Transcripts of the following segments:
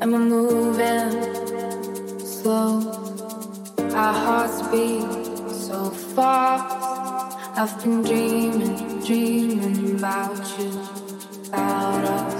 and we're moving slow. Our hearts beat so fast. I've been dreaming, dreaming about you, about us.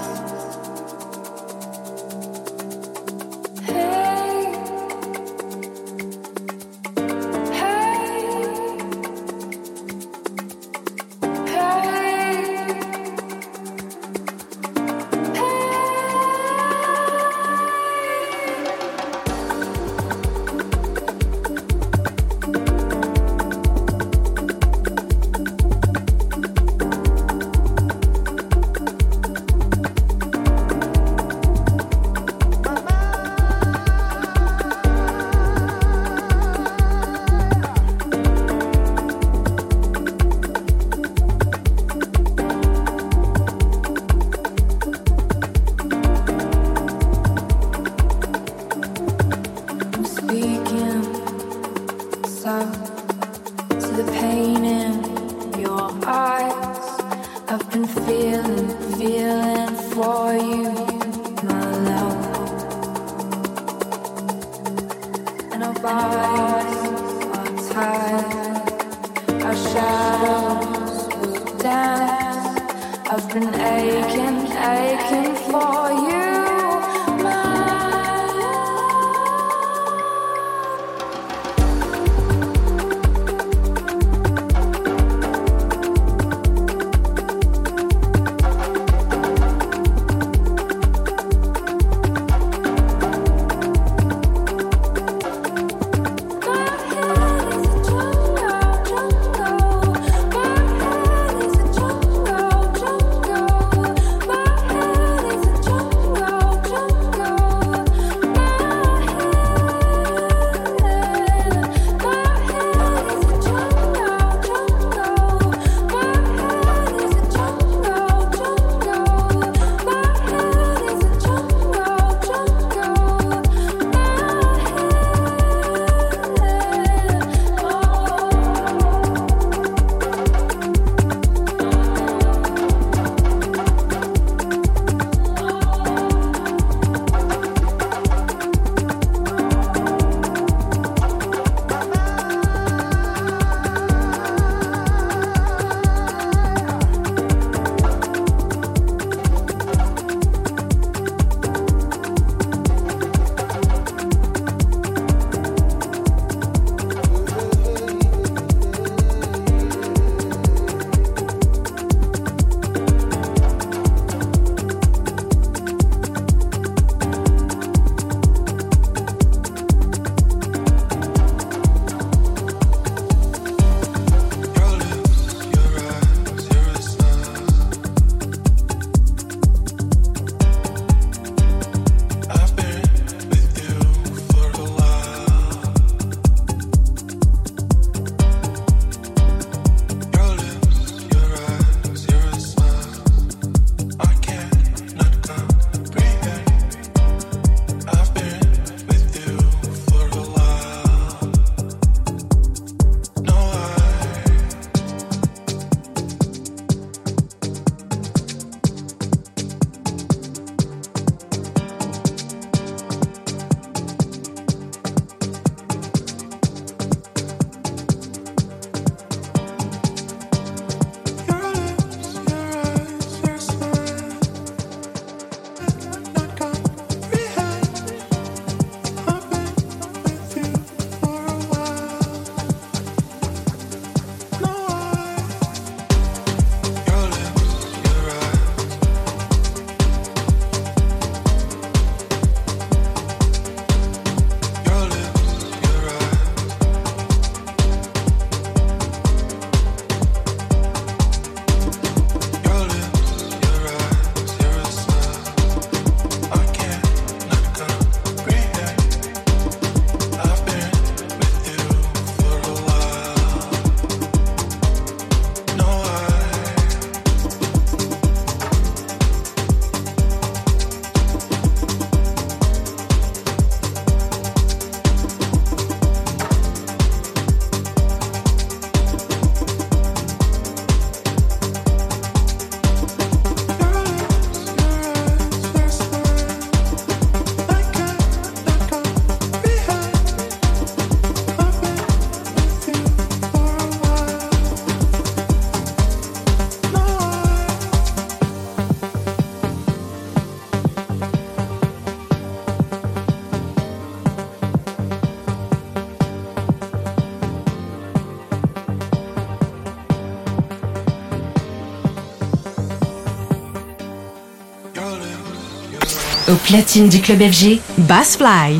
Platine du club FG, Bass Fly.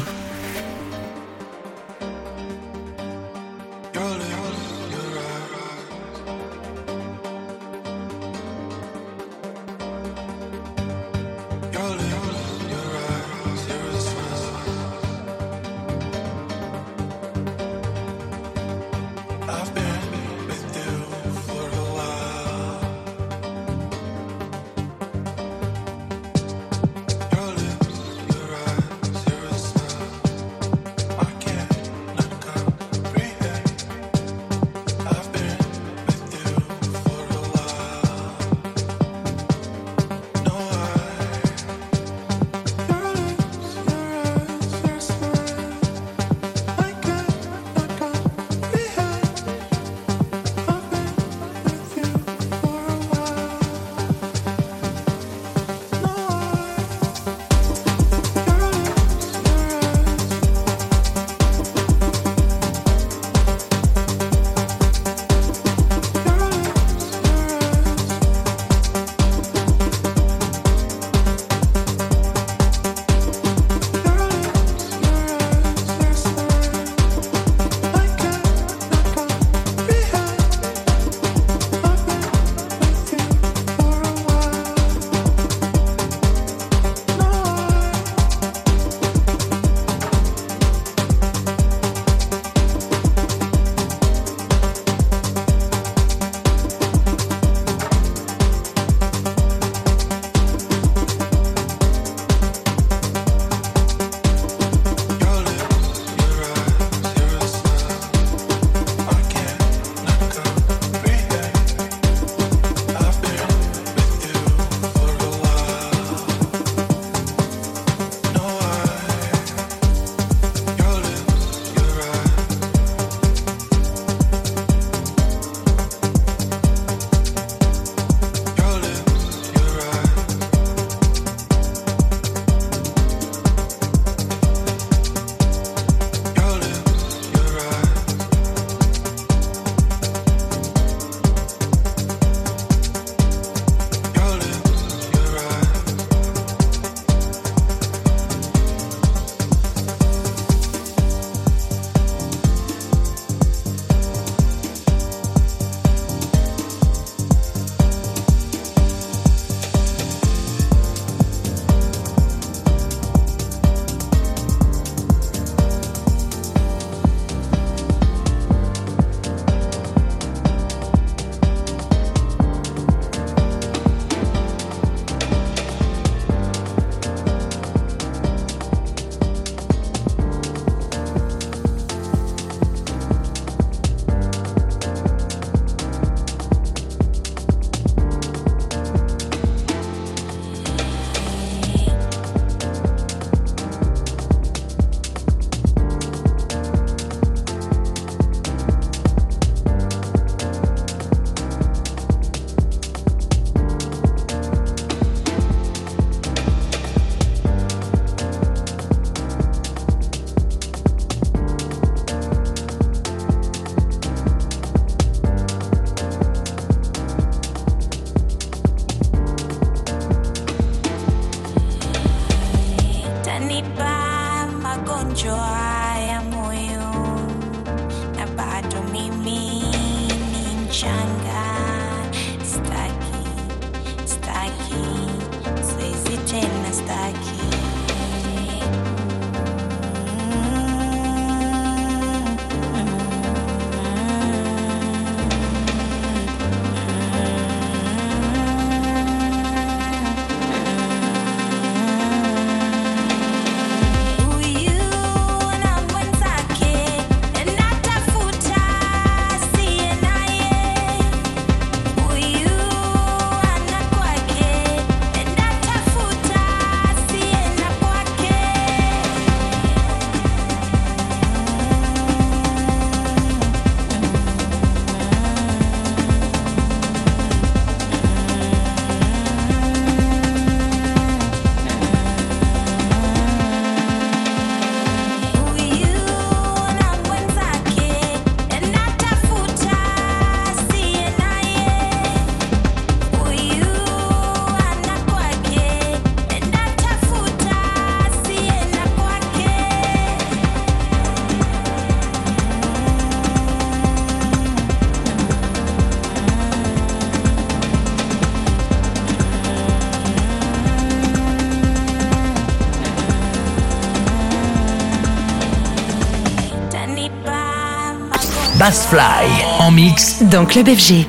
Bassfly en mix dans Club FG.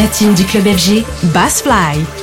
Platine du club FG, Bassfly.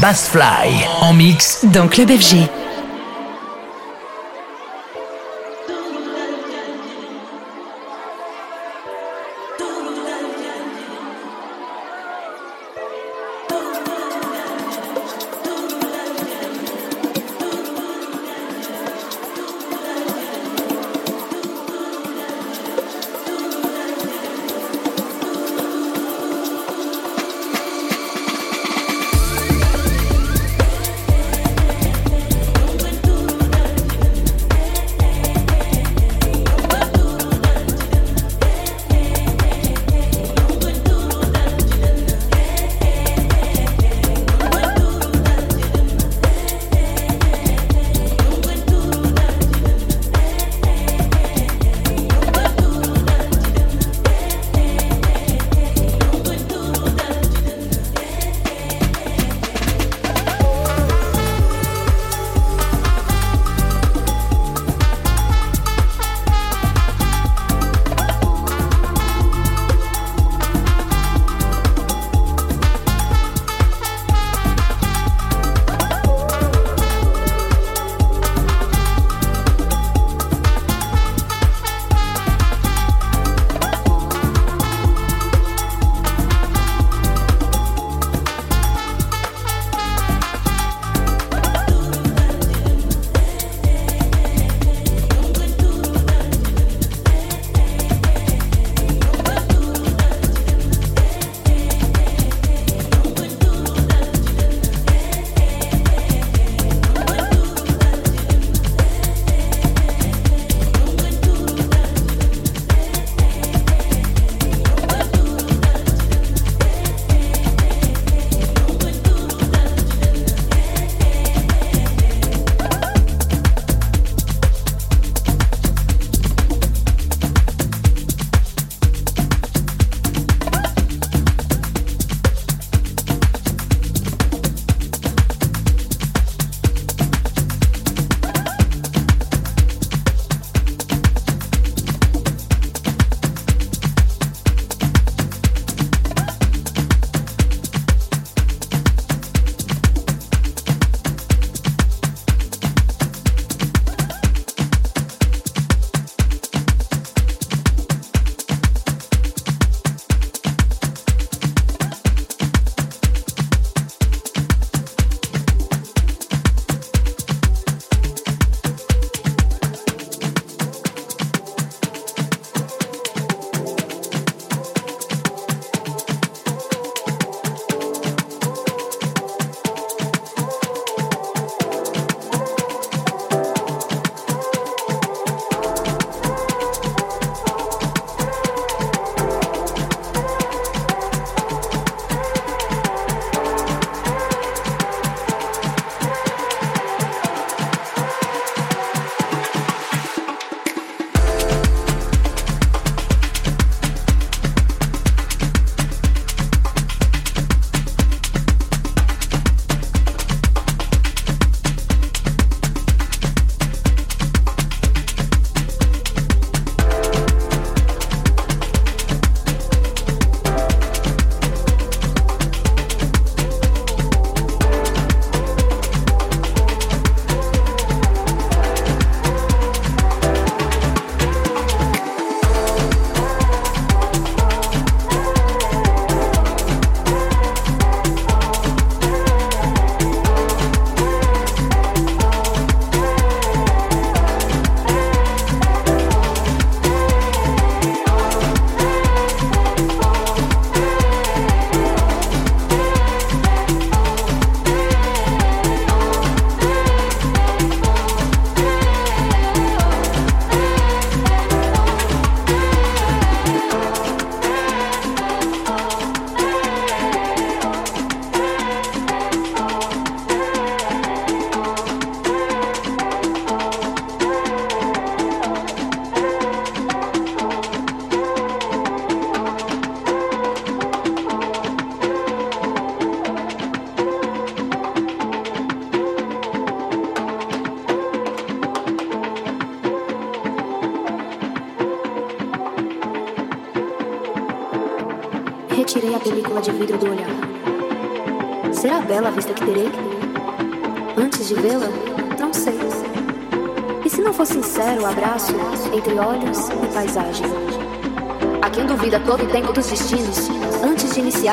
Bassfly en mix dans Club FG.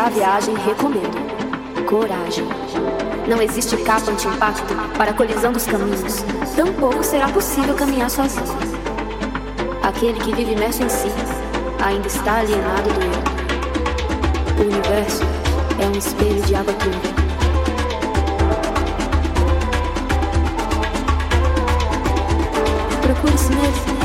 A viagem, recomendo coragem. Não existe capa anti-impacto para a colisão dos caminhos. Tampouco será possível caminhar sozinho. Aquele que vive imerso em si ainda está alienado do eu. O universo é um espelho de água turva. Procure-se mesmo.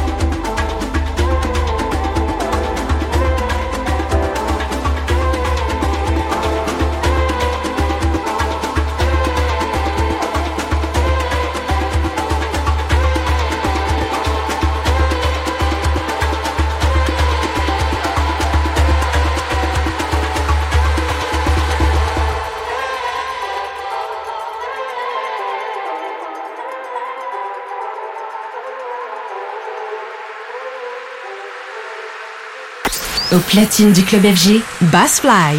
Au platine du club FG, Bassfly.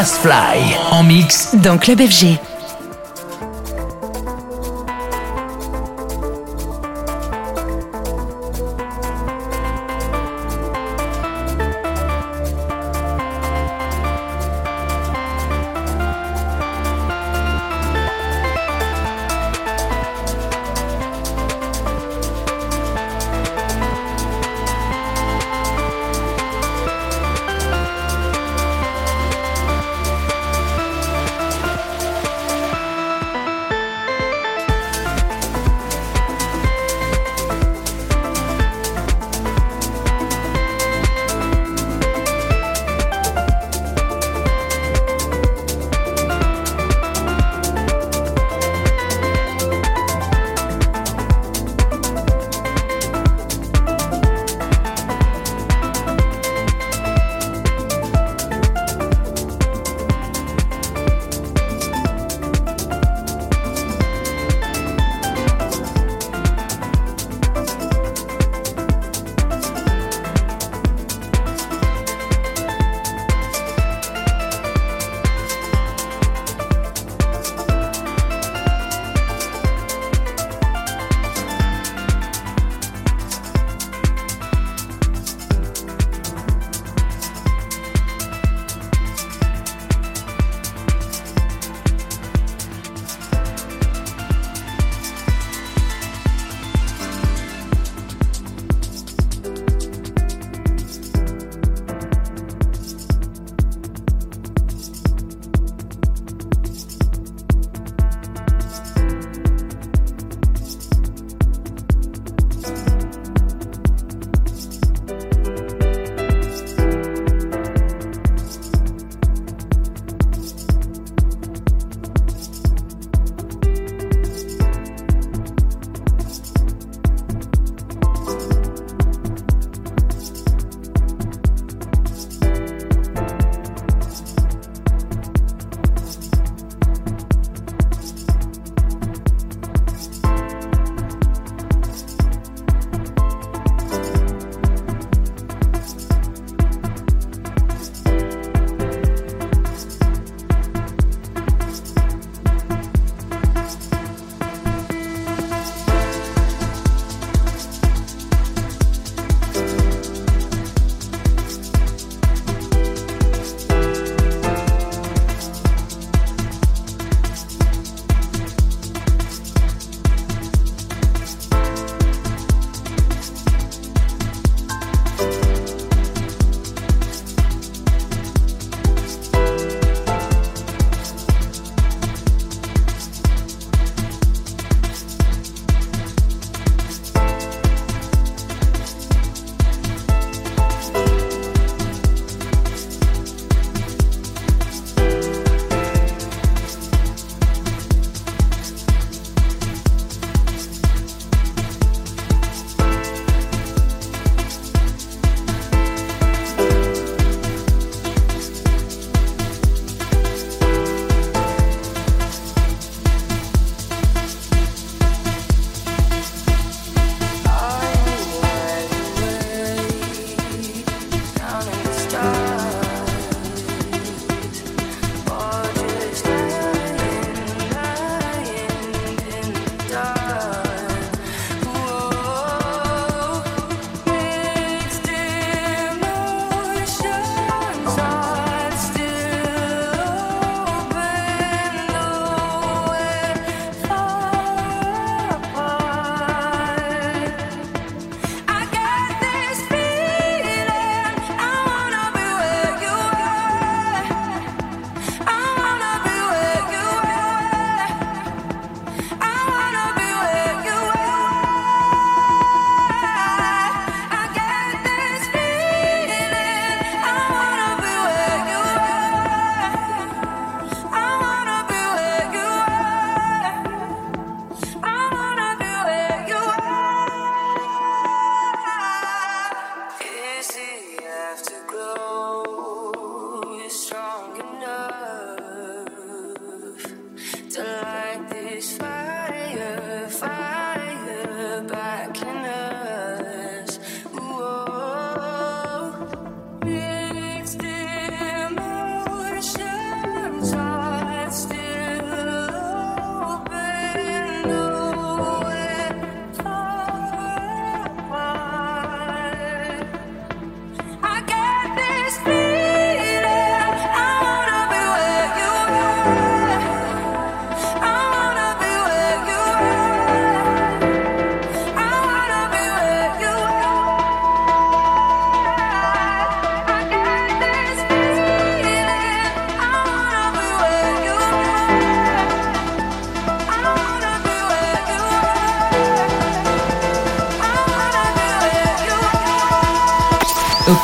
Coragem. Bassfly en mix dans Club FG.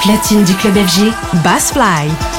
Platine du club FG, Bassfly. Fast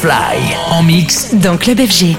Fly en mix dans Club FG.